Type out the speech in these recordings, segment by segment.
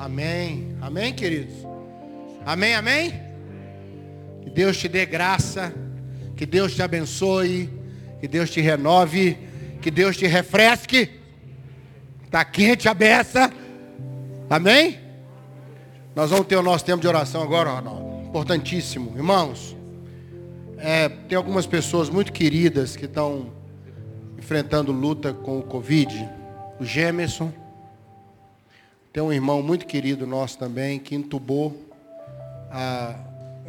Amém. Amém, queridos? Amém, amém? Que Deus te dê graça, que Deus te abençoe, que Deus te renove, que Deus te refresque. Está quente a beça. Amém? Nós vamos ter o nosso tempo de oração agora, Ronaldo. Importantíssimo. Irmãos, é, tem algumas pessoas muito queridas que estão enfrentando luta com o Covid. O Gemerson. Tem um irmão muito querido nosso também que entubou a,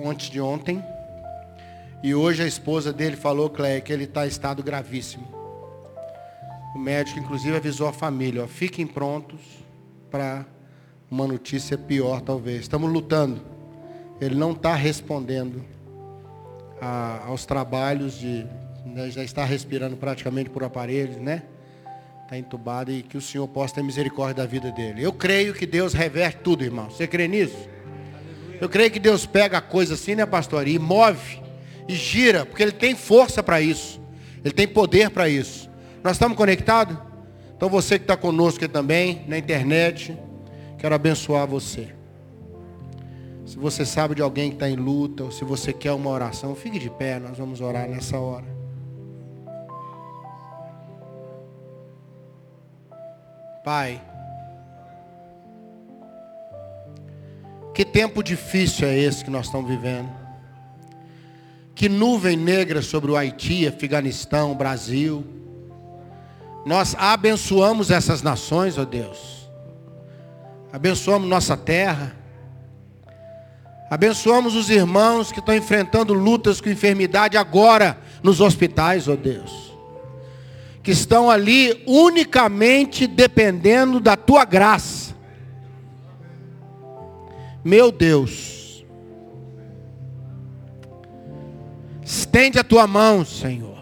antes de ontem. E hoje a esposa dele falou, Cleia, que ele está em estado gravíssimo. O médico, inclusive, avisou a família, ó, fiquem prontos para uma notícia pior, talvez. Estamos lutando. Ele não está respondendo a, aos trabalhos de. Né, já está respirando praticamente por aparelhos, né? Está entubado e que o Senhor possa ter misericórdia da vida dele. Eu creio que Deus reverte tudo, irmão. Você crê nisso? Eu creio que Deus pega a coisa assim, né, pastor? E move, e gira, porque Ele tem força para isso. Ele tem poder para isso. Nós estamos conectados? Então você que está conosco aqui também, na internet, quero abençoar você. Se você sabe de alguém que está em luta, ou se você quer uma oração, fique de pé, nós vamos orar nessa hora. Pai, que tempo difícil é esse que nós estamos vivendo. Que nuvem negra sobre o Haiti, Afeganistão, Brasil. Nós abençoamos essas nações, ó Deus. Abençoamos nossa terra. Abençoamos os irmãos que estão enfrentando lutas com enfermidade agora nos hospitais, ó Deus. Que estão ali unicamente dependendo da tua graça. Meu Deus. Estende a tua mão, Senhor.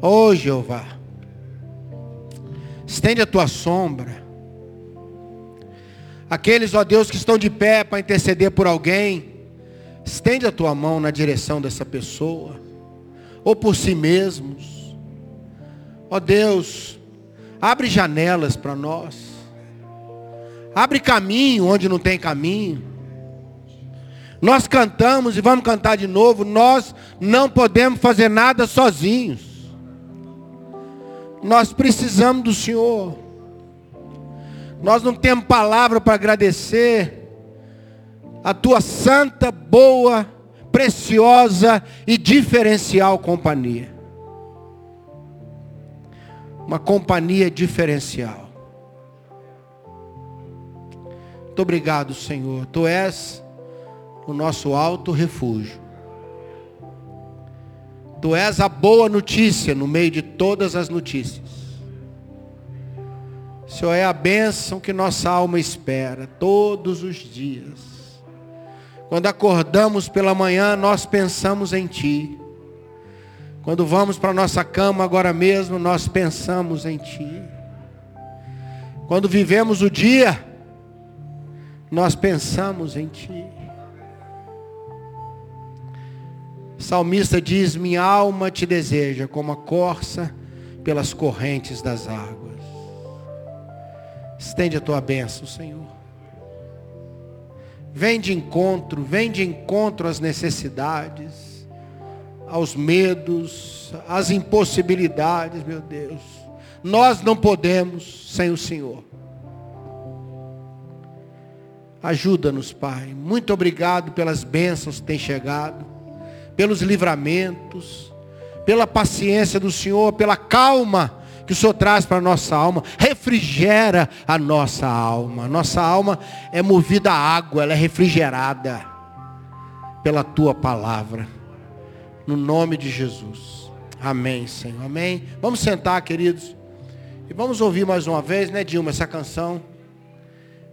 Oh Jeová. Estende a tua sombra. Aqueles, ó Deus, que estão de pé para interceder por alguém, estende a tua mão na direção dessa pessoa, ou por si mesmos. Ó Deus, abre janelas para nós, abre caminho onde não tem caminho. Nós cantamos e vamos cantar de novo, nós não podemos fazer nada sozinhos. Nós precisamos do Senhor. Nós não temos palavra para agradecer a tua santa, boa, preciosa e diferencial companhia. Uma companhia diferencial. Muito obrigado, Senhor. Tu és o nosso alto refúgio. Tu és a boa notícia no meio de todas as notícias. Senhor, é a bênção que nossa alma espera todos os dias. Quando acordamos pela manhã, nós pensamos em Ti. Quando vamos para nossa cama agora mesmo, nós pensamos em Ti. Quando vivemos o dia, nós pensamos em Ti. O salmista diz: Minha alma te deseja como a corça pelas correntes das águas. Estende a tua bênção, Senhor. Vem de encontro, vem de encontro às necessidades, aos medos, às impossibilidades, meu Deus. Nós não podemos sem o Senhor. Ajuda-nos, Pai. Muito obrigado pelas bênçãos que têm chegado, pelos livramentos, pela paciência do Senhor, pela calma que o Senhor traz para a nossa alma, refrigera a nossa alma. Nossa alma é movida a água, ela é refrigerada pela tua palavra. No nome de Jesus. Amém, Senhor. Amém. Vamos sentar, queridos. E vamos ouvir mais uma vez, né, Dilma, essa canção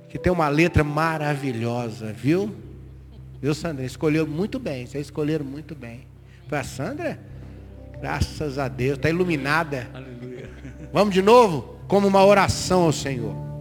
que tem uma letra maravilhosa, viu? Viu, Sandra? Escolheu muito bem. Vocês escolheram muito bem. Foi a Sandra? Graças a Deus. Está iluminada. Aleluia. Vamos de novo? Como uma oração ao Senhor.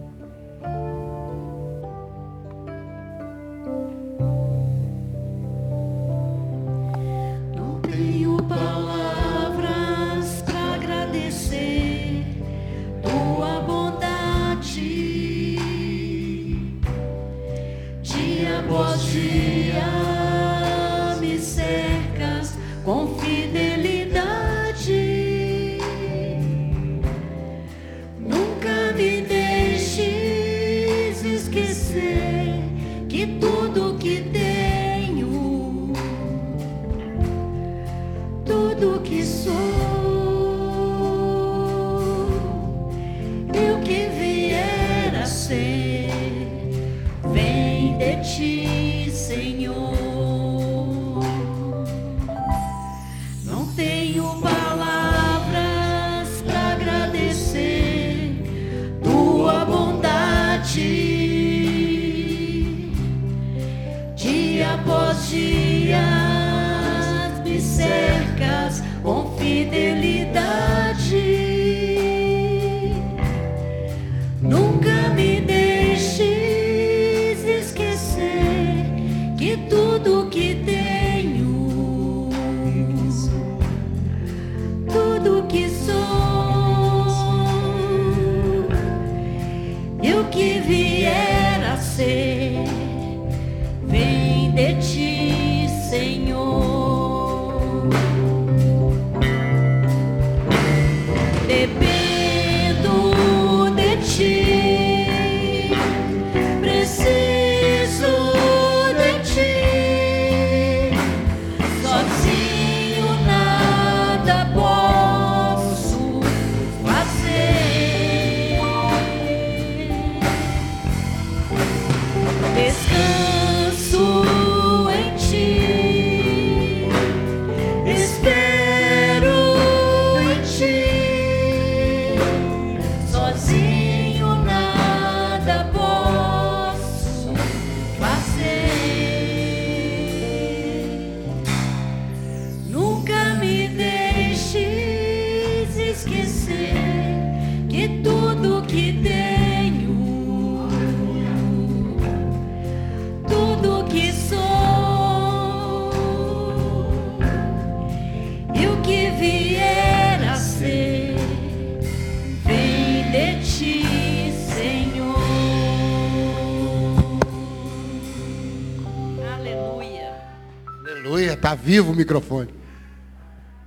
Vivo o microfone.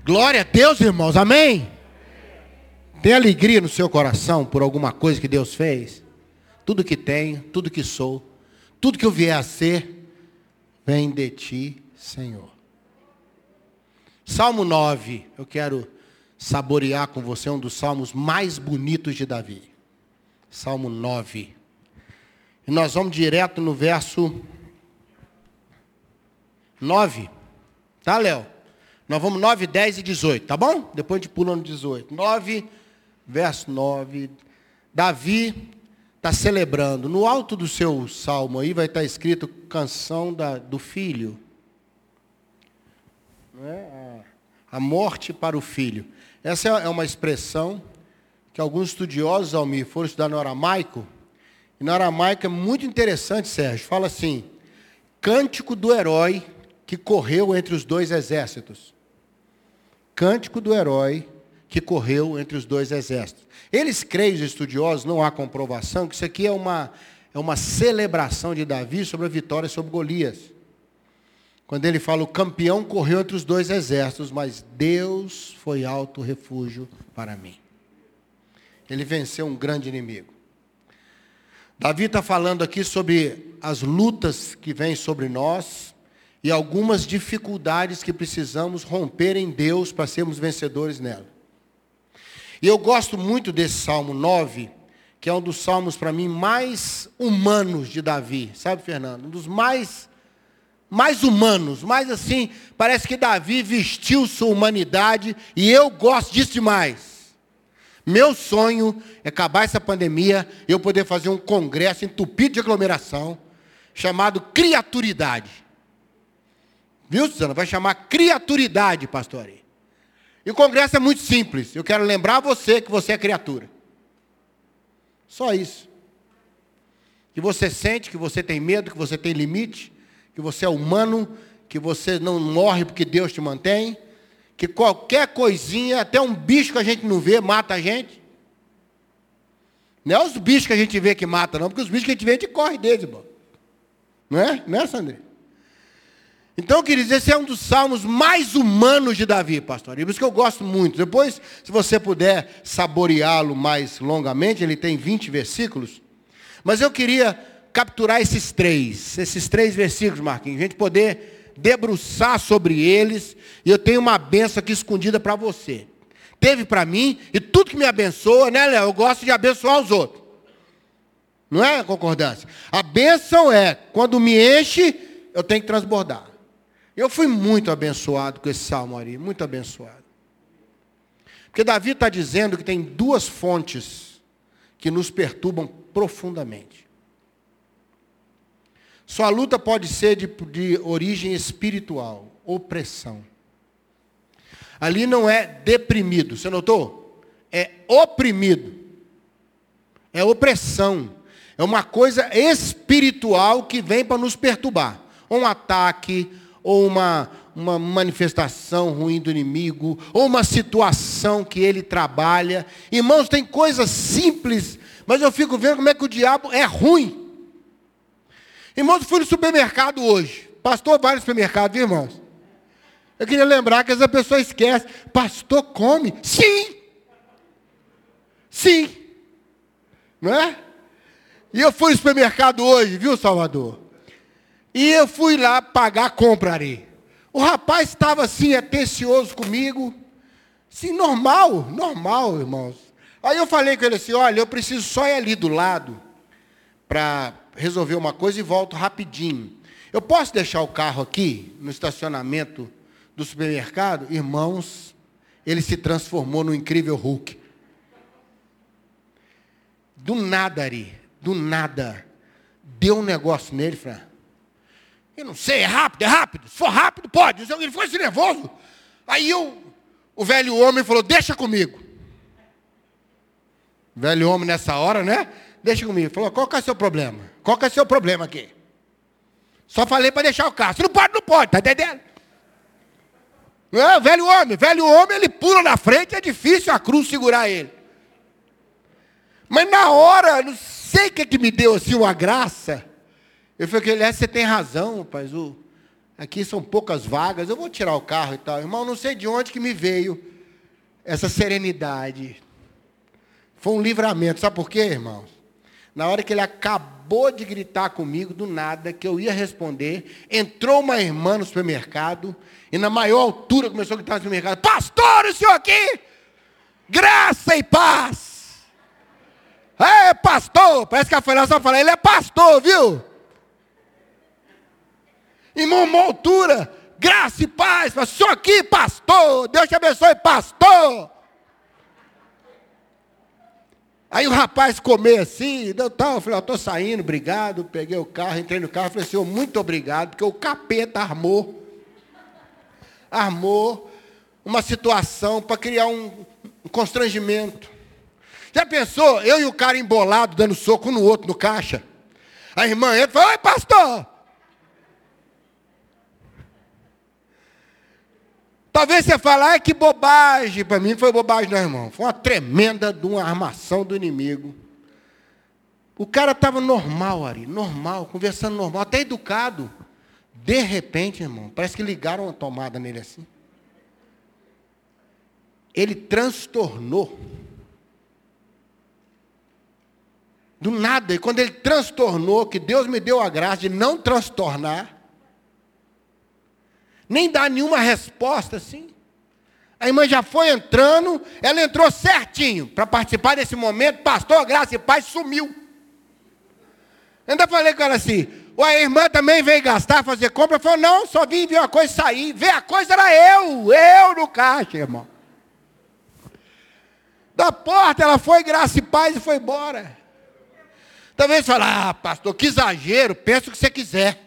Glória a Deus, irmãos, amém? Tem alegria no seu coração por alguma coisa que Deus fez? Tudo que tenho, tudo que sou, tudo que eu vier a ser, vem de ti, Senhor. Salmo 9, eu quero saborear com você um dos salmos mais bonitos de Davi. Salmo 9. E nós vamos direto no verso 9. Tá, Léo? Nós vamos 9, 10 e 18, tá bom? Depois a gente pula no 18. 9, verso 9. Davi está celebrando. No alto do seu salmo aí vai estar escrito canção da, do filho. É? a, a morte para o filho. Essa é uma expressão que alguns estudiosos, Almir, foram estudar no aramaico. E no aramaico é muito interessante, Sérgio. Fala assim, cântico do herói que correu entre os dois exércitos. Cântico do herói que correu entre os dois exércitos. Eles creem, os estudiosos, não há comprovação, que isso aqui é uma, é uma celebração de Davi sobre a vitória sobre Golias. Quando ele fala, o campeão correu entre os dois exércitos, mas Deus foi alto refúgio para mim. Ele venceu um grande inimigo. Davi está falando aqui sobre as lutas que vêm sobre nós e algumas dificuldades que precisamos romper em Deus para sermos vencedores nela. E eu gosto muito desse Salmo 9, que é um dos salmos para mim mais humanos de Davi, sabe, Fernando? Um dos mais mais humanos, mais assim, parece que Davi vestiu sua humanidade e eu gosto disso demais. Meu sonho é acabar essa pandemia eu poder fazer um congresso entupido de aglomeração chamado Criaturidade. Viu, Suzana? Vai chamar Criaturidade, pastor. E o congresso é muito simples. Eu quero lembrar você que você é criatura. Só isso. Que você sente, que você tem medo, que você tem limite, que você é humano, que você não morre porque Deus te mantém, que qualquer coisinha, até um bicho que a gente não vê, mata a gente. Não é os bichos que a gente vê que mata, não, porque os bichos que a gente vê, a gente corre deles, irmão. Não é? Não é, Sandrine? Então, queridos, esse é um dos salmos mais humanos de Davi, pastor. E por isso que eu gosto muito. Depois, se você puder saboreá-lo mais longamente, ele tem 20 versículos. Mas eu queria capturar esses três, esses três versículos, Marquinhos, a gente poder debruçar sobre eles. E eu tenho uma benção aqui escondida para você. Teve para mim, e tudo que me abençoa, né, Léo? Eu gosto de abençoar os outros. Não é concordância? A bênção é, quando me enche, eu tenho que transbordar. Eu fui muito abençoado com esse salmo ali, muito abençoado. Porque Davi está dizendo que tem duas fontes que nos perturbam profundamente. Sua luta pode ser de, de origem espiritual, opressão. Ali não é deprimido, você notou? É oprimido. É opressão. É uma coisa espiritual que vem para nos perturbar. Um ataque, ou uma, uma manifestação ruim do inimigo, ou uma situação que ele trabalha. Irmãos, tem coisas simples, mas eu fico vendo como é que o diabo é ruim. Irmãos, eu fui no supermercado hoje. Pastor vai no supermercado, viu, irmãos? Eu queria lembrar que essa pessoa esquece. Pastor come? Sim! Sim! Não é? E eu fui no supermercado hoje, viu, Salvador? E eu fui lá pagar a compra ali. O rapaz estava assim, atencioso comigo. Sim, normal, normal, irmãos. Aí eu falei com ele assim, olha, eu preciso só ir ali do lado para resolver uma coisa e volto rapidinho. Eu posso deixar o carro aqui, no estacionamento do supermercado? Irmãos, ele se transformou no incrível Hulk. Do nada, Ari, do nada. Deu um negócio nele, Fran. Eu não sei, é rápido, é rápido. Se for rápido, pode. Ele foi assim nervoso. Aí eu, o velho homem falou, deixa comigo. O velho homem nessa hora, né? Deixa comigo. Falou, qual que é o seu problema? Qual que é o seu problema aqui? Só falei para deixar o carro. Se não pode, não pode, tá entendendo? É, velho homem, velho homem, ele pula na frente, é difícil a cruz segurar ele. Mas na hora, não sei o que, que me deu assim uma graça. Eu falei, aliás, você tem razão, rapaz. O, aqui são poucas vagas, eu vou tirar o carro e tal. Irmão, não sei de onde que me veio essa serenidade. Foi um livramento. Sabe por quê, irmãos? Na hora que ele acabou de gritar comigo, do nada, que eu ia responder, entrou uma irmã no supermercado, e na maior altura começou a gritar no supermercado, pastor, o senhor aqui! Graça e paz! É, pastor! Parece que a foi só falar, ele é pastor, viu? Irmão, uma altura, graça e paz, só aqui, pastor, Deus te abençoe, pastor. Aí o rapaz comeu assim, deu tal, eu falei, estou saindo, obrigado, peguei o carro, entrei no carro, falei, senhor, muito obrigado, porque o capeta armou, armou uma situação para criar um, um constrangimento. Já pensou, eu e o cara embolado, dando soco um no outro no caixa? A irmã entra e fala, oi pastor, Talvez você fale, ai que bobagem. Para mim foi bobagem, não, irmão. Foi uma tremenda de uma armação do inimigo. O cara estava normal, Ari, normal, conversando normal, até educado. De repente, irmão, parece que ligaram a tomada nele assim. Ele transtornou. Do nada, e quando ele transtornou, que Deus me deu a graça de não transtornar, nem dá nenhuma resposta assim. A irmã já foi entrando, ela entrou certinho para participar desse momento, pastor, graça e paz, sumiu. Ainda falei com ela assim, a irmã também veio gastar, fazer compra, falou, não, só vim ver uma coisa sair, ver a coisa era eu, eu no caixa, irmão. Da porta ela foi, graça e paz e foi embora. Talvez fale, ah, pastor, que exagero, pensa o que você quiser.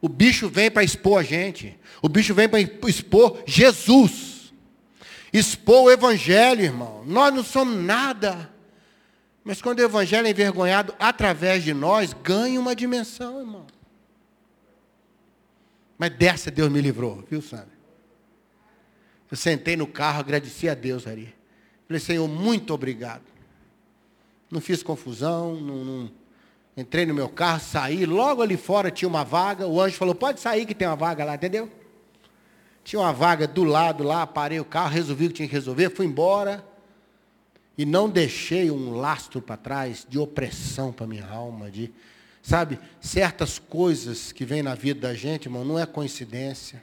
O bicho vem para expor a gente. O bicho vem para expor Jesus. Expor o Evangelho, irmão. Nós não somos nada. Mas quando o Evangelho é envergonhado através de nós, ganha uma dimensão, irmão. Mas dessa Deus me livrou, viu, Sandra? Eu sentei no carro, agradeci a Deus ali. Falei, Senhor, muito obrigado. Não fiz confusão, não, não Entrei no meu carro, saí, logo ali fora tinha uma vaga. O anjo falou: pode sair que tem uma vaga lá, entendeu? Tinha uma vaga do lado lá, parei o carro, resolvi o que tinha que resolver, fui embora. E não deixei um lastro para trás de opressão para minha alma, de, sabe, certas coisas que vêm na vida da gente, irmão, não é coincidência.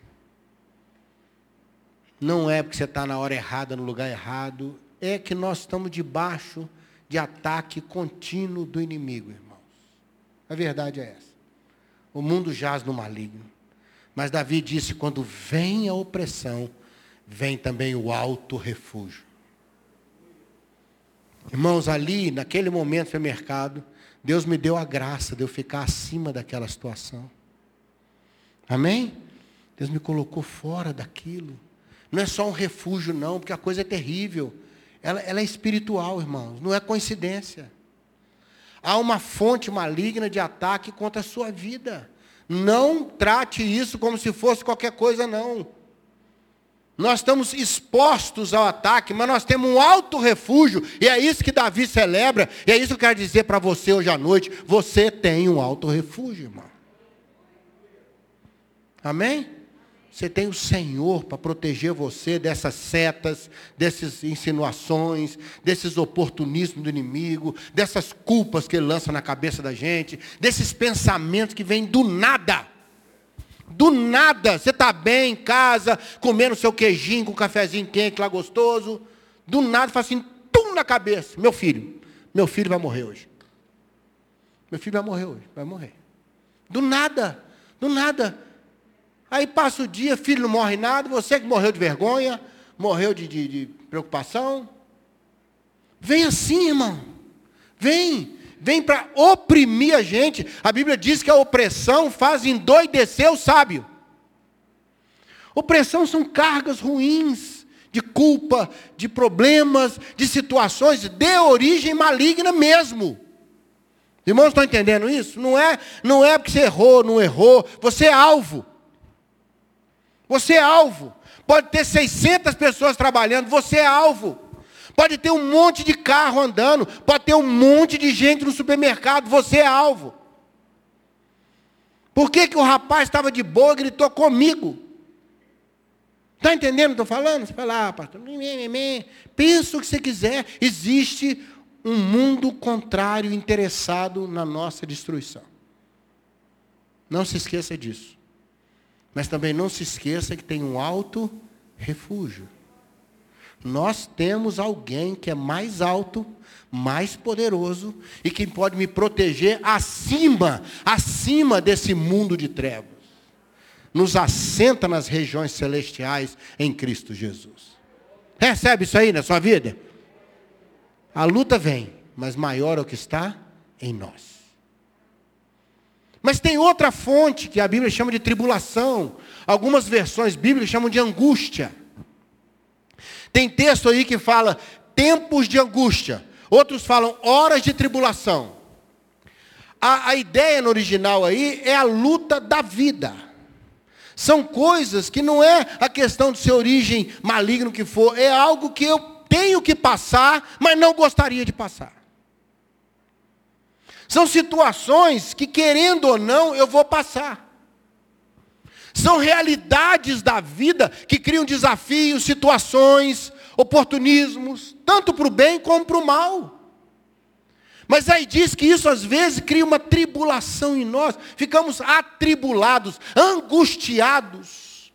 Não é porque você está na hora errada, no lugar errado. É que nós estamos debaixo de ataque contínuo do inimigo, irmãos. A verdade é essa. O mundo jaz no maligno. Mas Davi disse: quando vem a opressão, vem também o alto refúgio. Irmãos, ali, naquele momento no supermercado, Deus me deu a graça de eu ficar acima daquela situação. Amém? Deus me colocou fora daquilo. Não é só um refúgio, não, porque a coisa é terrível. Ela, ela é espiritual, irmãos, não é coincidência. Há uma fonte maligna de ataque contra a sua vida. Não trate isso como se fosse qualquer coisa, não. Nós estamos expostos ao ataque, mas nós temos um alto refúgio, e é isso que Davi celebra, e é isso que eu quero dizer para você hoje à noite. Você tem um alto refúgio, irmão. Amém? Você tem o Senhor para proteger você dessas setas, dessas insinuações, desses oportunismos do inimigo, dessas culpas que ele lança na cabeça da gente, desses pensamentos que vêm do nada. Do nada, você está bem em casa, comendo seu queijinho com um cafezinho quente lá gostoso. Do nada, faz assim, tum na cabeça. Meu filho, meu filho vai morrer hoje. Meu filho vai morrer hoje, vai morrer. Do nada, do nada. Aí passa o dia, filho não morre nada, você que morreu de vergonha, morreu de, de, de preocupação. Vem assim, irmão. Vem. Vem para oprimir a gente. A Bíblia diz que a opressão faz endoidecer o sábio. Opressão são cargas ruins de culpa, de problemas, de situações de origem maligna mesmo. Irmãos, estão entendendo isso? Não é, não é porque você errou, não errou. Você é alvo. Você é alvo. Pode ter 600 pessoas trabalhando, você é alvo. Pode ter um monte de carro andando, pode ter um monte de gente no supermercado, você é alvo. Por que, que o rapaz estava de boa e gritou comigo? Está entendendo o que estou falando? Você fala, ah, pastor, pensa o que você quiser. Existe um mundo contrário interessado na nossa destruição. Não se esqueça disso. Mas também não se esqueça que tem um alto refúgio. Nós temos alguém que é mais alto, mais poderoso e que pode me proteger acima, acima desse mundo de trevas. Nos assenta nas regiões celestiais em Cristo Jesus. Recebe isso aí na sua vida? A luta vem, mas maior é o que está em nós. Mas tem outra fonte que a Bíblia chama de tribulação. Algumas versões bíblicas chamam de angústia. Tem texto aí que fala tempos de angústia. Outros falam horas de tribulação. A, a ideia no original aí é a luta da vida. São coisas que não é a questão de ser origem maligno que for, é algo que eu tenho que passar, mas não gostaria de passar. São situações que, querendo ou não, eu vou passar. São realidades da vida que criam desafios, situações, oportunismos, tanto para o bem como para o mal. Mas aí diz que isso às vezes cria uma tribulação em nós, ficamos atribulados, angustiados.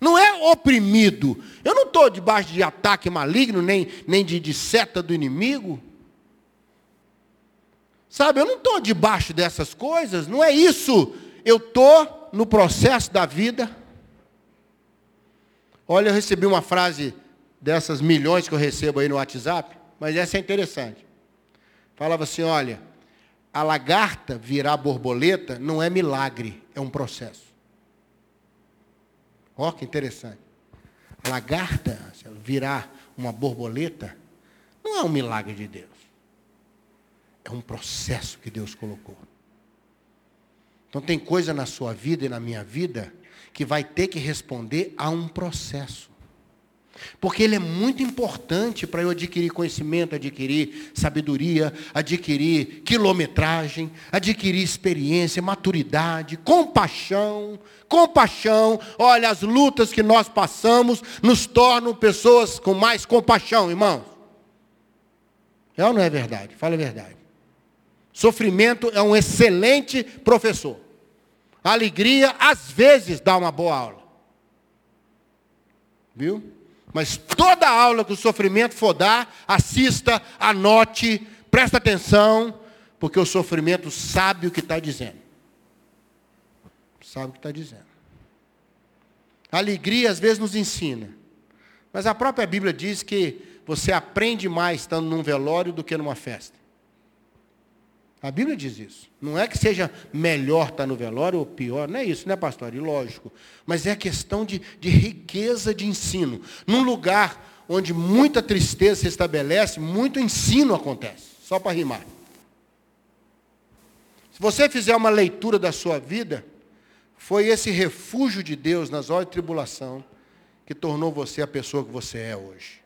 Não é oprimido. Eu não estou debaixo de ataque maligno, nem, nem de, de seta do inimigo. Sabe, eu não estou debaixo dessas coisas, não é isso. Eu estou no processo da vida. Olha, eu recebi uma frase dessas milhões que eu recebo aí no WhatsApp, mas essa é interessante. Falava assim: olha, a lagarta virar borboleta não é milagre, é um processo. Olha que interessante. Lagarta virar uma borboleta não é um milagre de Deus. É um processo que Deus colocou. Então tem coisa na sua vida e na minha vida que vai ter que responder a um processo. Porque ele é muito importante para eu adquirir conhecimento, adquirir sabedoria, adquirir quilometragem, adquirir experiência, maturidade, compaixão. Compaixão, olha, as lutas que nós passamos nos tornam pessoas com mais compaixão, irmãos. É ou não é verdade? Fala a verdade. Sofrimento é um excelente professor. Alegria, às vezes, dá uma boa aula. Viu? Mas toda aula que o sofrimento for dar, assista, anote, presta atenção, porque o sofrimento sabe o que está dizendo. Sabe o que está dizendo. Alegria às vezes nos ensina. Mas a própria Bíblia diz que você aprende mais estando num velório do que numa festa. A Bíblia diz isso. Não é que seja melhor estar no velório ou pior, não é isso, né, pastor? E lógico. Mas é questão de, de riqueza de ensino. Num lugar onde muita tristeza se estabelece, muito ensino acontece. Só para rimar. Se você fizer uma leitura da sua vida, foi esse refúgio de Deus nas horas de tribulação que tornou você a pessoa que você é hoje.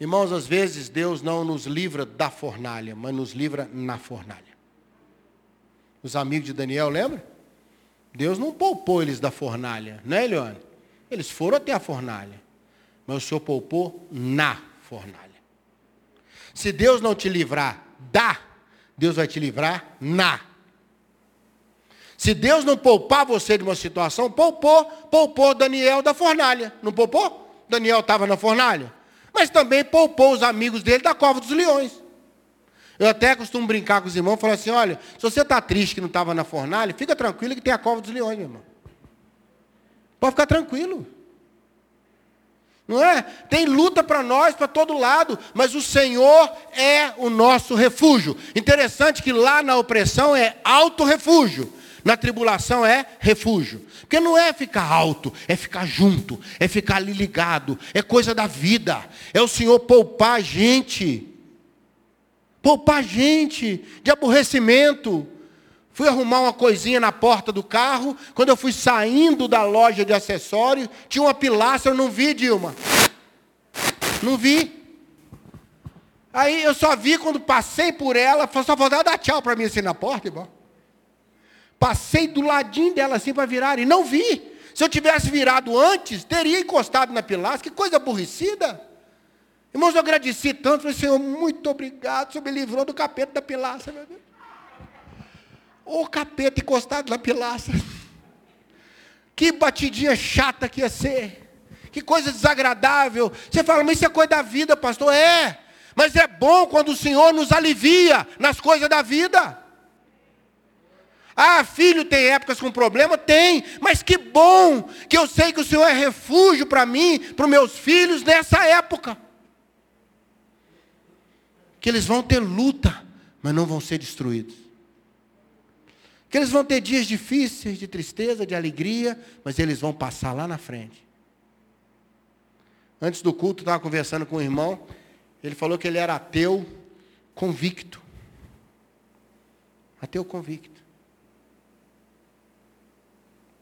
Irmãos, às vezes Deus não nos livra da fornalha, mas nos livra na fornalha. Os amigos de Daniel, lembra? Deus não poupou eles da fornalha, né, Eliane? Eles foram até a fornalha, mas o Senhor poupou na fornalha. Se Deus não te livrar da, Deus vai te livrar na. Se Deus não poupar você de uma situação, poupou, poupou Daniel da fornalha. Não poupou? Daniel estava na fornalha mas também poupou os amigos dele da cova dos leões. Eu até costumo brincar com os irmãos, falar assim, olha, se você está triste que não estava na fornalha, fica tranquilo que tem a cova dos leões, meu irmão. Pode ficar tranquilo. Não é? Tem luta para nós, para todo lado, mas o Senhor é o nosso refúgio. Interessante que lá na opressão é alto refúgio. Na tribulação é refúgio. Porque não é ficar alto, é ficar junto, é ficar ali ligado, é coisa da vida. É o Senhor poupar a gente. Poupar a gente de aborrecimento. Fui arrumar uma coisinha na porta do carro. Quando eu fui saindo da loja de acessórios, tinha uma pilastra, eu não vi, Dilma. Não vi. Aí eu só vi quando passei por ela, só vou dar tchau para mim assim na porta, irmão. Passei do ladinho dela assim para virar e não vi. Se eu tivesse virado antes, teria encostado na pilastra. Que coisa aborrecida. Irmãos, eu agradeci tanto. Falei, Senhor, muito obrigado. O Senhor me livrou do capeta da pilastra, meu Deus. O capeta encostado na pilastra. Que batidinha chata que ia ser. Que coisa desagradável. Você fala, mas isso é coisa da vida, pastor. É. Mas é bom quando o Senhor nos alivia nas coisas da vida. Ah, filho tem épocas com problema? Tem, mas que bom que eu sei que o Senhor é refúgio para mim, para os meus filhos nessa época. Que eles vão ter luta, mas não vão ser destruídos. Que eles vão ter dias difíceis, de tristeza, de alegria, mas eles vão passar lá na frente. Antes do culto, estava conversando com um irmão, ele falou que ele era ateu convicto. Ateu convicto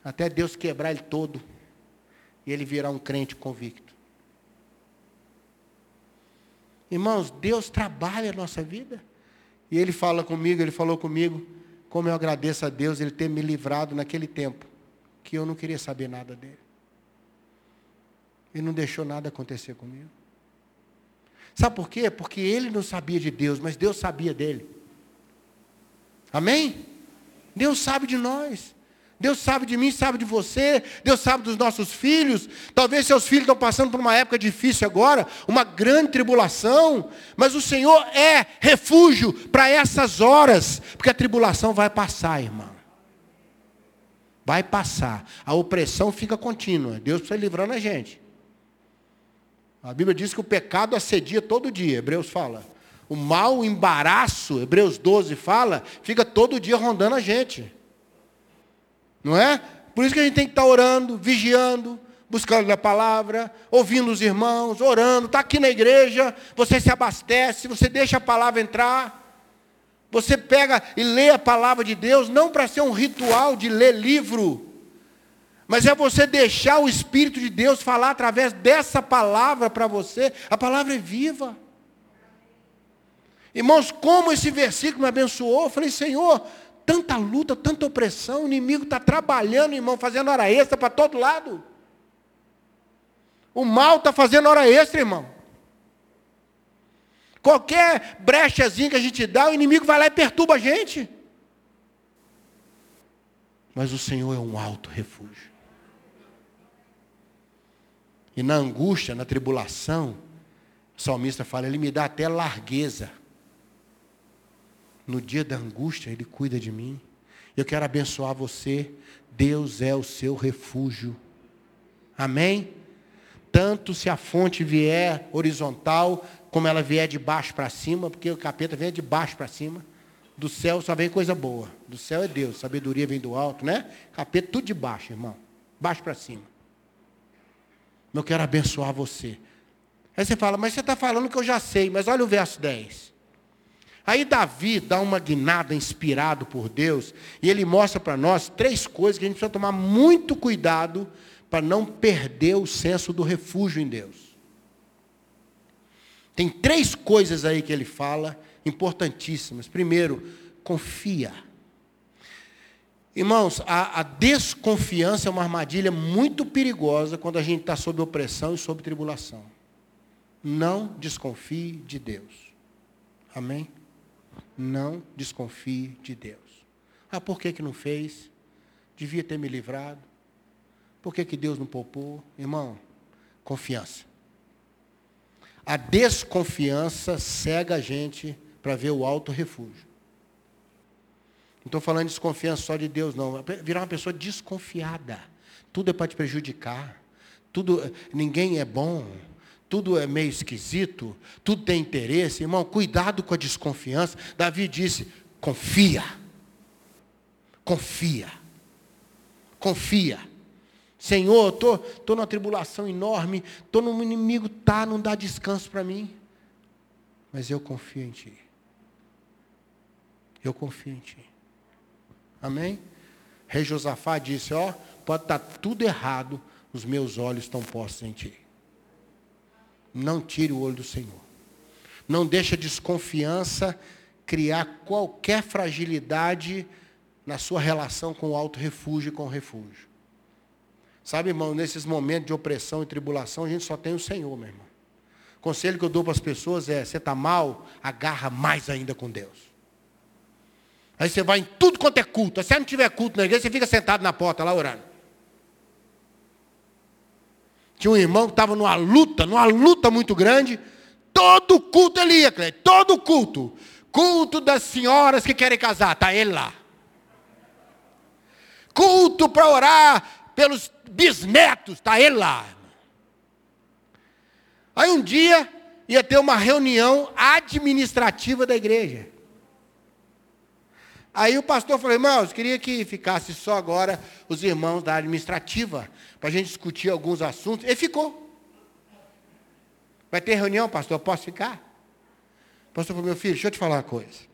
até Deus quebrar ele todo e ele virar um crente convicto. Irmãos, Deus trabalha a nossa vida. E ele fala comigo, ele falou comigo, como eu agradeço a Deus ele ter me livrado naquele tempo, que eu não queria saber nada dele. Ele não deixou nada acontecer comigo. Sabe por quê? Porque ele não sabia de Deus, mas Deus sabia dele. Amém? Deus sabe de nós. Deus sabe de mim, sabe de você, Deus sabe dos nossos filhos. Talvez seus filhos estão passando por uma época difícil agora, uma grande tribulação, mas o Senhor é refúgio para essas horas, porque a tribulação vai passar, irmão. Vai passar. A opressão fica contínua. Deus precisa livrando a gente. A Bíblia diz que o pecado assedia todo dia, Hebreus fala. O mal, o embaraço, Hebreus 12 fala, fica todo dia rondando a gente. Não é? Por isso que a gente tem que estar orando, vigiando, buscando a palavra, ouvindo os irmãos, orando. Está aqui na igreja, você se abastece, você deixa a palavra entrar. Você pega e lê a palavra de Deus, não para ser um ritual de ler livro. Mas é você deixar o Espírito de Deus falar através dessa palavra para você. A palavra é viva. Irmãos, como esse versículo me abençoou, eu falei, Senhor, tanta luta, tanta opressão, o inimigo está trabalhando, irmão, fazendo hora extra para todo lado. O mal está fazendo hora extra, irmão. Qualquer brechazinha que a gente dá, o inimigo vai lá e perturba a gente. Mas o Senhor é um alto refúgio. E na angústia, na tribulação, o salmista fala, ele me dá até largueza. No dia da angústia, Ele cuida de mim. Eu quero abençoar você. Deus é o seu refúgio. Amém? Tanto se a fonte vier horizontal, como ela vier de baixo para cima, porque o capeta vem de baixo para cima. Do céu só vem coisa boa. Do céu é Deus, sabedoria vem do alto, né? Capeta tudo de baixo, irmão. Baixo para cima. Eu quero abençoar você. Aí você fala, mas você está falando que eu já sei, mas olha o verso 10. Aí Davi dá uma guinada inspirado por Deus, e ele mostra para nós três coisas que a gente precisa tomar muito cuidado para não perder o senso do refúgio em Deus. Tem três coisas aí que ele fala, importantíssimas. Primeiro, confia. Irmãos, a, a desconfiança é uma armadilha muito perigosa quando a gente está sob opressão e sob tribulação. Não desconfie de Deus. Amém? Não desconfie de Deus. Ah, por que, que não fez? Devia ter me livrado. Por que, que Deus não poupou? Irmão, confiança. A desconfiança cega a gente para ver o alto refúgio. Não estou falando de desconfiança só de Deus, não. Virar uma pessoa desconfiada. Tudo é para te prejudicar. Tudo, ninguém é bom tudo é meio esquisito, tudo tem interesse. Irmão, cuidado com a desconfiança. Davi disse: confia. Confia. Confia. Senhor, estou tô, tô numa tribulação enorme, estou num inimigo, tá, não dá descanso para mim. Mas eu confio em Ti. Eu confio em Ti. Amém? Rei Josafá disse, ó, pode estar tá tudo errado, os meus olhos estão postos em Ti. Não tire o olho do Senhor. Não deixe a desconfiança criar qualquer fragilidade na sua relação com o alto refúgio e com o refúgio. Sabe, irmão, nesses momentos de opressão e tribulação, a gente só tem o Senhor, meu irmão. O conselho que eu dou para as pessoas é, você está mal, agarra mais ainda com Deus. Aí você vai em tudo quanto é culto. Se não tiver culto na igreja, você fica sentado na porta lá orando. Tinha um irmão que estava numa luta, numa luta muito grande. Todo culto ele ia, Cleide, todo culto. Culto das senhoras que querem casar, está ele lá. Culto para orar pelos bisnetos, está ele lá. Aí um dia ia ter uma reunião administrativa da igreja. Aí o pastor falou, irmãos, queria que ficasse só agora os irmãos da administrativa, para a gente discutir alguns assuntos. Ele ficou. Vai ter reunião, pastor? Posso ficar? O pastor falou, meu filho, deixa eu te falar uma coisa.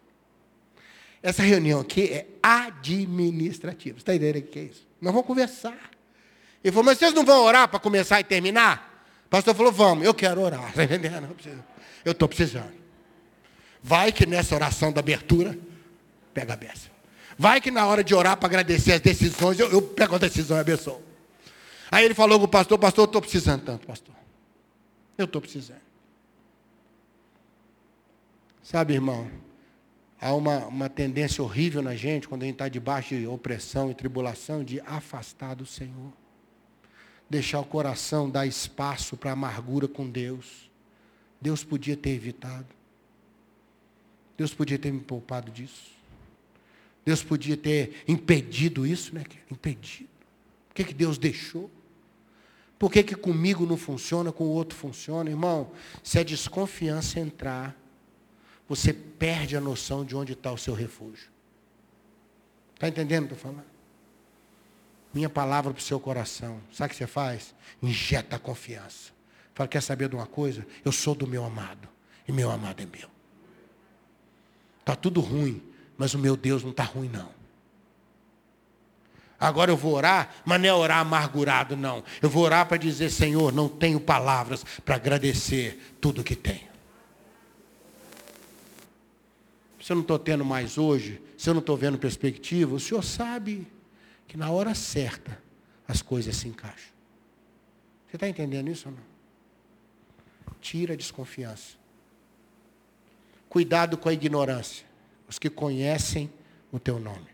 Essa reunião aqui é administrativa. Você está entendendo o que é isso? Nós vamos conversar. Ele falou, mas vocês não vão orar para começar e terminar? O pastor falou, vamos, eu quero orar. Está entendendo? Eu estou precisando. Vai que nessa oração da abertura pega a bênção. Vai que na hora de orar para agradecer as decisões, eu, eu pego a decisão e abençoo. Aí ele falou com o pastor, pastor, eu estou precisando tanto, pastor. Eu estou precisando. Sabe, irmão, há uma, uma tendência horrível na gente, quando a gente está debaixo de opressão e tribulação, de afastar do Senhor. Deixar o coração dar espaço para amargura com Deus. Deus podia ter evitado. Deus podia ter me poupado disso. Deus podia ter impedido isso, né? Impedido. Por que, que Deus deixou? Por que, que comigo não funciona, com o outro funciona? Irmão, se a desconfiança entrar, você perde a noção de onde está o seu refúgio. Está entendendo o que eu estou falando? Minha palavra para o seu coração. Sabe o que você faz? Injeta a confiança. Fala, quer saber de uma coisa? Eu sou do meu amado. E meu amado é meu. Está tudo ruim mas o meu Deus não está ruim, não. Agora eu vou orar, mas não é orar amargurado, não. Eu vou orar para dizer, Senhor, não tenho palavras para agradecer tudo que tenho. Se eu não estou tendo mais hoje, se eu não estou vendo perspectiva, o Senhor sabe que na hora certa as coisas se encaixam. Você está entendendo isso ou não? Tira a desconfiança. Cuidado com a ignorância. Os que conhecem o teu nome.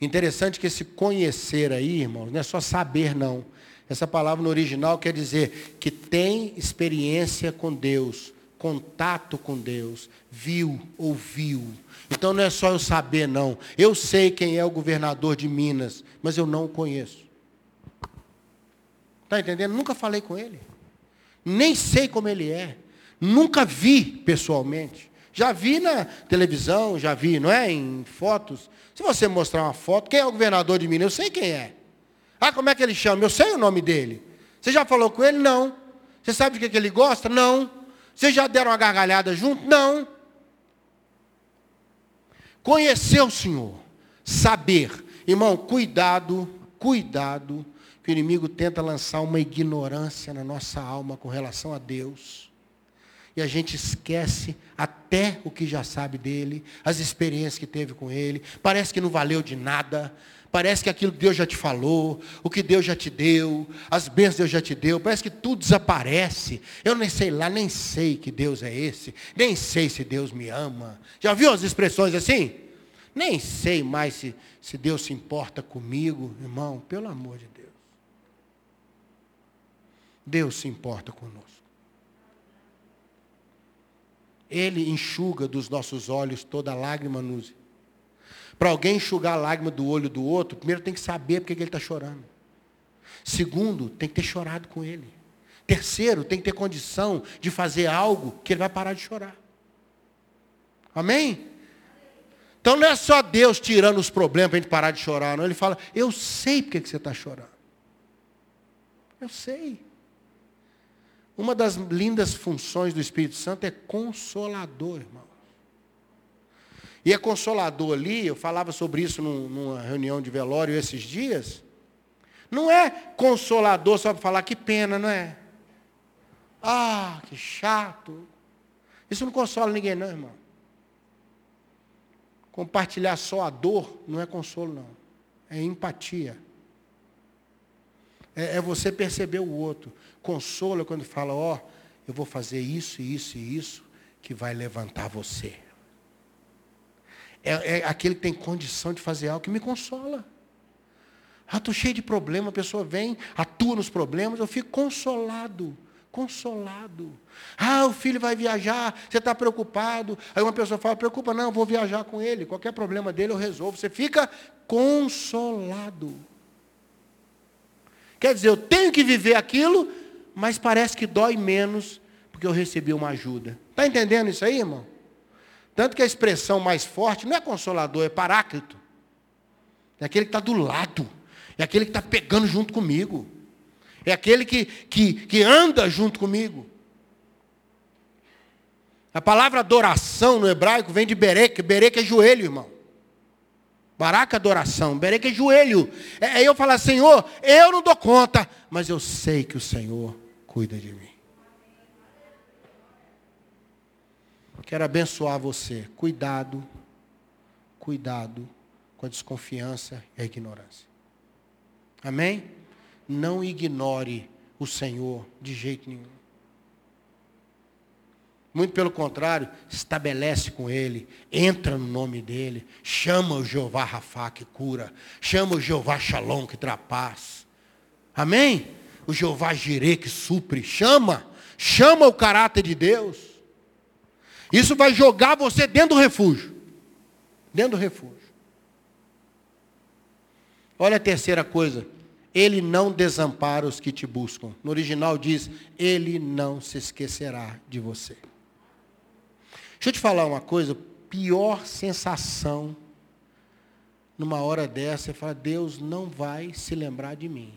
Interessante que esse conhecer aí, irmãos, não é só saber, não. Essa palavra no original quer dizer que tem experiência com Deus, contato com Deus, viu, ouviu. Então não é só eu saber, não. Eu sei quem é o governador de Minas, mas eu não o conheço. Está entendendo? Nunca falei com ele. Nem sei como ele é. Nunca vi pessoalmente. Já vi na televisão, já vi, não é? Em fotos. Se você mostrar uma foto, quem é o governador de Minas? Eu sei quem é. Ah, como é que ele chama? Eu sei o nome dele. Você já falou com ele? Não. Você sabe de que, que ele gosta? Não. Vocês já deram uma gargalhada junto? Não. Conhecer o Senhor. Saber. Irmão, cuidado, cuidado, que o inimigo tenta lançar uma ignorância na nossa alma com relação a Deus e a gente esquece até o que já sabe dele, as experiências que teve com ele. Parece que não valeu de nada. Parece que aquilo que Deus já te falou, o que Deus já te deu, as bênçãos que Deus já te deu, parece que tudo desaparece. Eu nem sei lá, nem sei que Deus é esse, nem sei se Deus me ama. Já viu as expressões assim? Nem sei mais se, se Deus se importa comigo, irmão, pelo amor de Deus. Deus se importa conosco. Ele enxuga dos nossos olhos toda lágrima nusa. Para alguém enxugar a lágrima do olho do outro, primeiro tem que saber porque que ele está chorando. Segundo, tem que ter chorado com ele. Terceiro, tem que ter condição de fazer algo que ele vai parar de chorar. Amém? Então não é só Deus tirando os problemas para a gente parar de chorar, não. Ele fala, eu sei porque que você está chorando. Eu sei. Uma das lindas funções do Espírito Santo é consolador, irmão. E é consolador ali, eu falava sobre isso numa reunião de velório esses dias. Não é consolador só para falar que pena, não é? Ah, que chato. Isso não consola ninguém, não, irmão. Compartilhar só a dor não é consolo, não. É empatia. É, é você perceber o outro. Consola quando fala, ó, oh, eu vou fazer isso, isso e isso, que vai levantar você. É, é aquele que tem condição de fazer algo que me consola. Ah, estou cheio de problema, a pessoa vem, atua nos problemas, eu fico consolado. Consolado. Ah, o filho vai viajar, você está preocupado. Aí uma pessoa fala, preocupa, não, vou viajar com ele. Qualquer problema dele eu resolvo. Você fica consolado. Quer dizer, eu tenho que viver aquilo, mas parece que dói menos porque eu recebi uma ajuda. Está entendendo isso aí, irmão? Tanto que a expressão mais forte não é consolador, é paráclito. É aquele que está do lado. É aquele que está pegando junto comigo. É aquele que, que, que anda junto comigo. A palavra adoração no hebraico vem de berek. Berek é joelho, irmão. Baraca adoração, bereca é joelho. É, eu falo, Senhor, eu não dou conta, mas eu sei que o Senhor cuida de mim. Quero abençoar você. Cuidado, cuidado com a desconfiança e a ignorância. Amém? Não ignore o Senhor de jeito nenhum. Muito pelo contrário, estabelece com ele, entra no nome dele, chama o Jeová Rafá que cura, chama o Jeová Shalom que traz paz. Amém? O Jeová Jirê que supre, chama, chama o caráter de Deus. Isso vai jogar você dentro do refúgio. Dentro do refúgio. Olha a terceira coisa. Ele não desampara os que te buscam. No original diz: Ele não se esquecerá de você. Deixa eu te falar uma coisa, pior sensação numa hora dessa é falar, Deus não vai se lembrar de mim.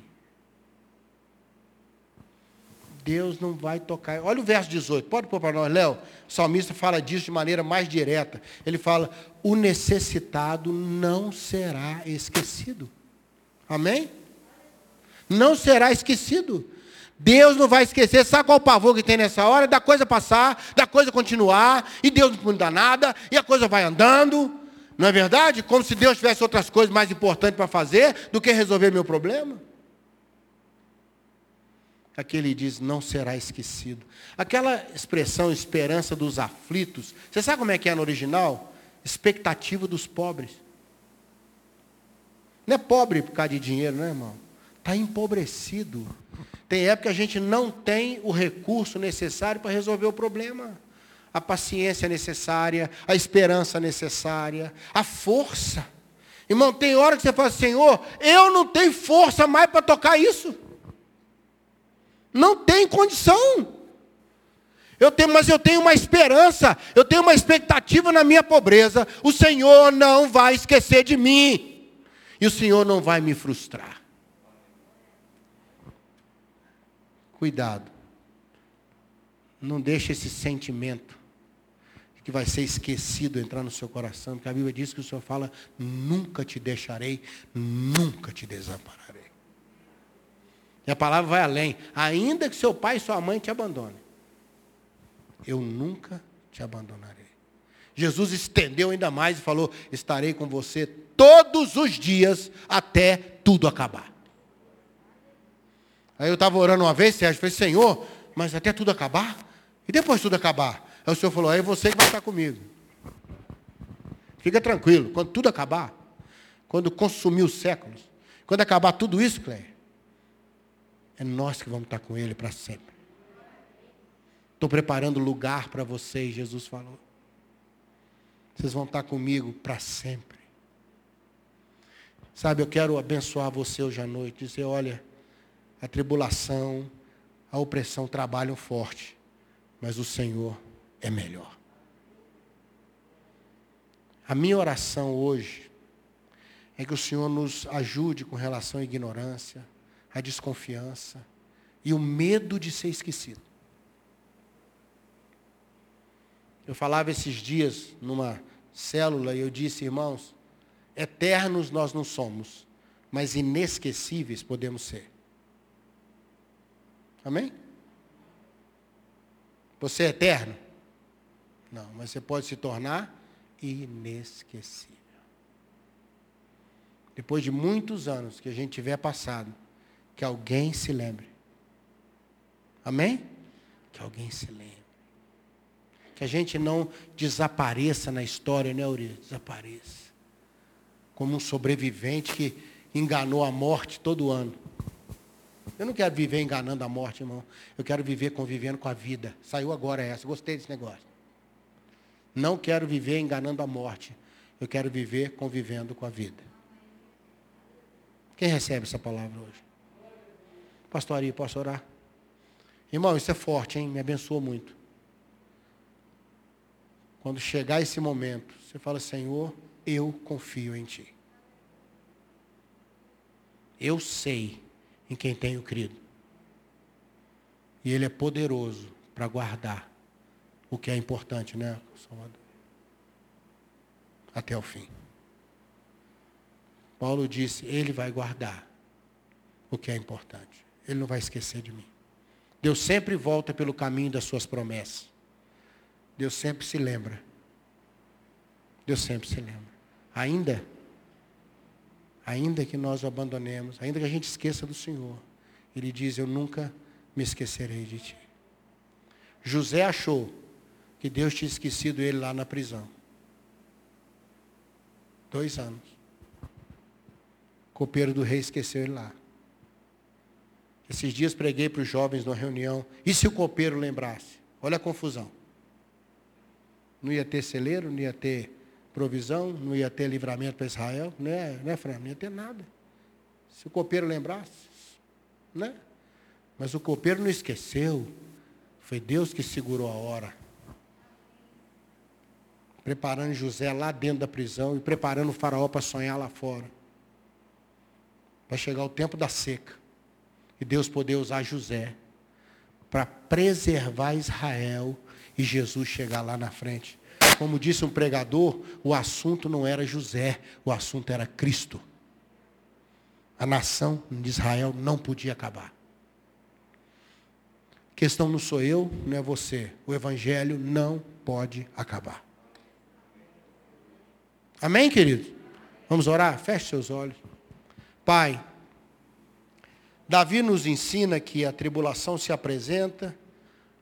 Deus não vai tocar. Olha o verso 18, pode pôr para nós, Léo. O salmista fala disso de maneira mais direta. Ele fala: o necessitado não será esquecido. Amém? Não será esquecido. Deus não vai esquecer. Sabe qual o pavor que tem nessa hora? Da coisa passar, da coisa continuar, e Deus não dá nada, e a coisa vai andando. Não é verdade? Como se Deus tivesse outras coisas mais importantes para fazer do que resolver meu problema. Aqui ele diz: não será esquecido. Aquela expressão esperança dos aflitos, você sabe como é que é no original? Expectativa dos pobres. Não é pobre por causa de dinheiro, não é, irmão? Está empobrecido. Tem época que a gente não tem o recurso necessário para resolver o problema. A paciência necessária, a esperança necessária, a força. Irmão, tem hora que você fala, Senhor, eu não tenho força mais para tocar isso. Não tem condição. Eu tenho, mas eu tenho uma esperança, eu tenho uma expectativa na minha pobreza. O Senhor não vai esquecer de mim. E o Senhor não vai me frustrar. Cuidado. Não deixe esse sentimento que vai ser esquecido entrar no seu coração, porque a Bíblia diz que o Senhor fala: nunca te deixarei, nunca te desampararei. E a palavra vai além. Ainda que seu pai e sua mãe te abandonem, eu nunca te abandonarei. Jesus estendeu ainda mais e falou: Estarei com você todos os dias até tudo acabar. Aí eu estava orando uma vez, Sérgio, falei: Senhor, mas até tudo acabar? E depois tudo acabar? Aí o Senhor falou: Aí é você que vai estar comigo. Fica tranquilo, quando tudo acabar, quando consumir os séculos, quando acabar tudo isso, Cleia, é nós que vamos estar com Ele para sempre. Estou preparando lugar para vocês, Jesus falou. Vocês vão estar comigo para sempre. Sabe, eu quero abençoar você hoje à noite, dizer, olha, a tribulação, a opressão trabalham forte, mas o Senhor é melhor. A minha oração hoje é que o Senhor nos ajude com relação à ignorância, a desconfiança e o medo de ser esquecido. Eu falava esses dias numa célula e eu disse, irmãos, eternos nós não somos, mas inesquecíveis podemos ser. Amém? Você é eterno? Não, mas você pode se tornar inesquecível. Depois de muitos anos que a gente tiver passado, que alguém se lembre. Amém? Que alguém se lembre. Que a gente não desapareça na história, né, Uri? Desapareça. Como um sobrevivente que enganou a morte todo ano. Eu não quero viver enganando a morte, irmão. Eu quero viver convivendo com a vida. Saiu agora essa. Gostei desse negócio. Não quero viver enganando a morte. Eu quero viver convivendo com a vida. Quem recebe essa palavra hoje? Pastor Ari, posso orar? Irmão, isso é forte, hein? Me abençoa muito. Quando chegar esse momento, você fala, Senhor, eu confio em Ti. Eu sei em quem tenho crido. E Ele é poderoso para guardar o que é importante, né, Salvador? Até o fim. Paulo disse, Ele vai guardar o que é importante. Ele não vai esquecer de mim. Deus sempre volta pelo caminho das suas promessas. Deus sempre se lembra. Deus sempre se lembra. Ainda, ainda que nós o abandonemos, ainda que a gente esqueça do Senhor, Ele diz: Eu nunca me esquecerei de ti. José achou que Deus tinha esquecido ele lá na prisão. Dois anos. O copeiro do rei esqueceu ele lá. Esses dias preguei para os jovens numa reunião. E se o copeiro lembrasse? Olha a confusão. Não ia ter celeiro, não ia ter provisão, não ia ter livramento para Israel, né, né, Fran? Não ia ter nada. Se o copeiro lembrasse, né? Mas o copeiro não esqueceu. Foi Deus que segurou a hora. Preparando José lá dentro da prisão e preparando o faraó para sonhar lá fora. Para chegar o tempo da seca. E Deus poder usar José para preservar Israel e Jesus chegar lá na frente. Como disse um pregador, o assunto não era José, o assunto era Cristo. A nação de Israel não podia acabar. A questão não sou eu, não é você. O evangelho não pode acabar. Amém, querido? Vamos orar? Feche seus olhos. Pai, Davi nos ensina que a tribulação se apresenta,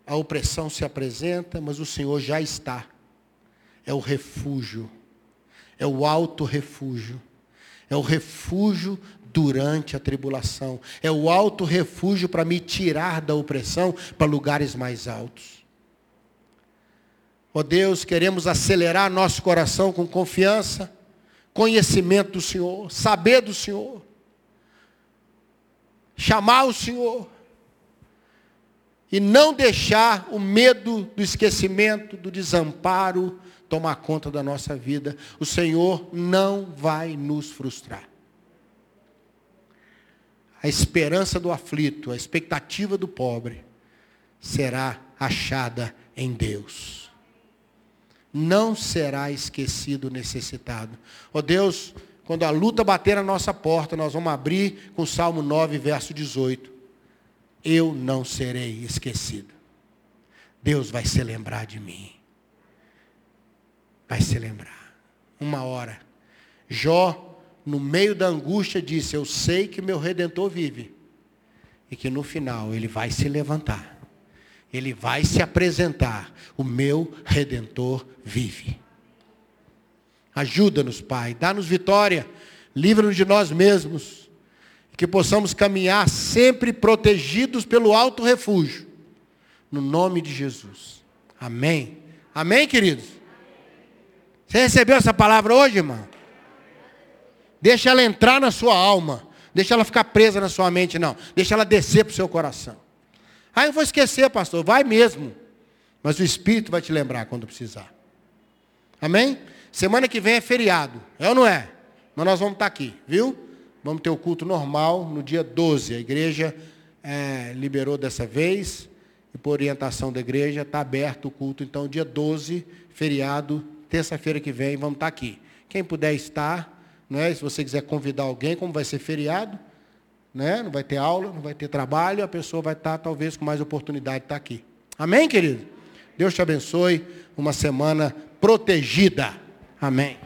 a opressão se apresenta, mas o Senhor já está. É o refúgio, é o alto refúgio, é o refúgio durante a tribulação, é o alto refúgio para me tirar da opressão para lugares mais altos. Ó oh Deus, queremos acelerar nosso coração com confiança, conhecimento do Senhor, saber do Senhor, chamar o Senhor e não deixar o medo do esquecimento, do desamparo tomar conta da nossa vida. O Senhor não vai nos frustrar. A esperança do aflito, a expectativa do pobre será achada em Deus. Não será esquecido o necessitado. Ó oh Deus, quando a luta bater na nossa porta, nós vamos abrir com o Salmo 9, verso 18 eu não serei esquecido. Deus vai se lembrar de mim. Vai se lembrar. Uma hora. Jó, no meio da angústia, disse: Eu sei que meu redentor vive. E que no final ele vai se levantar. Ele vai se apresentar. O meu redentor vive. Ajuda-nos, Pai. Dá-nos vitória. Livra-nos de nós mesmos que possamos caminhar sempre protegidos pelo alto refúgio. No nome de Jesus. Amém. Amém, queridos? Você recebeu essa palavra hoje, irmão? Deixa ela entrar na sua alma. Deixa ela ficar presa na sua mente, não. Deixa ela descer para o seu coração. Ah, eu vou esquecer, pastor. Vai mesmo. Mas o Espírito vai te lembrar quando precisar. Amém? Semana que vem é feriado. É ou não é? Mas nós vamos estar aqui, viu? Vamos ter o culto normal no dia 12. A igreja é, liberou dessa vez, e por orientação da igreja, está aberto o culto. Então, dia 12, feriado, terça-feira que vem, vamos estar aqui. Quem puder estar, né, se você quiser convidar alguém, como vai ser feriado, né, não vai ter aula, não vai ter trabalho, a pessoa vai estar talvez com mais oportunidade de estar aqui. Amém, querido? Deus te abençoe. Uma semana protegida. Amém.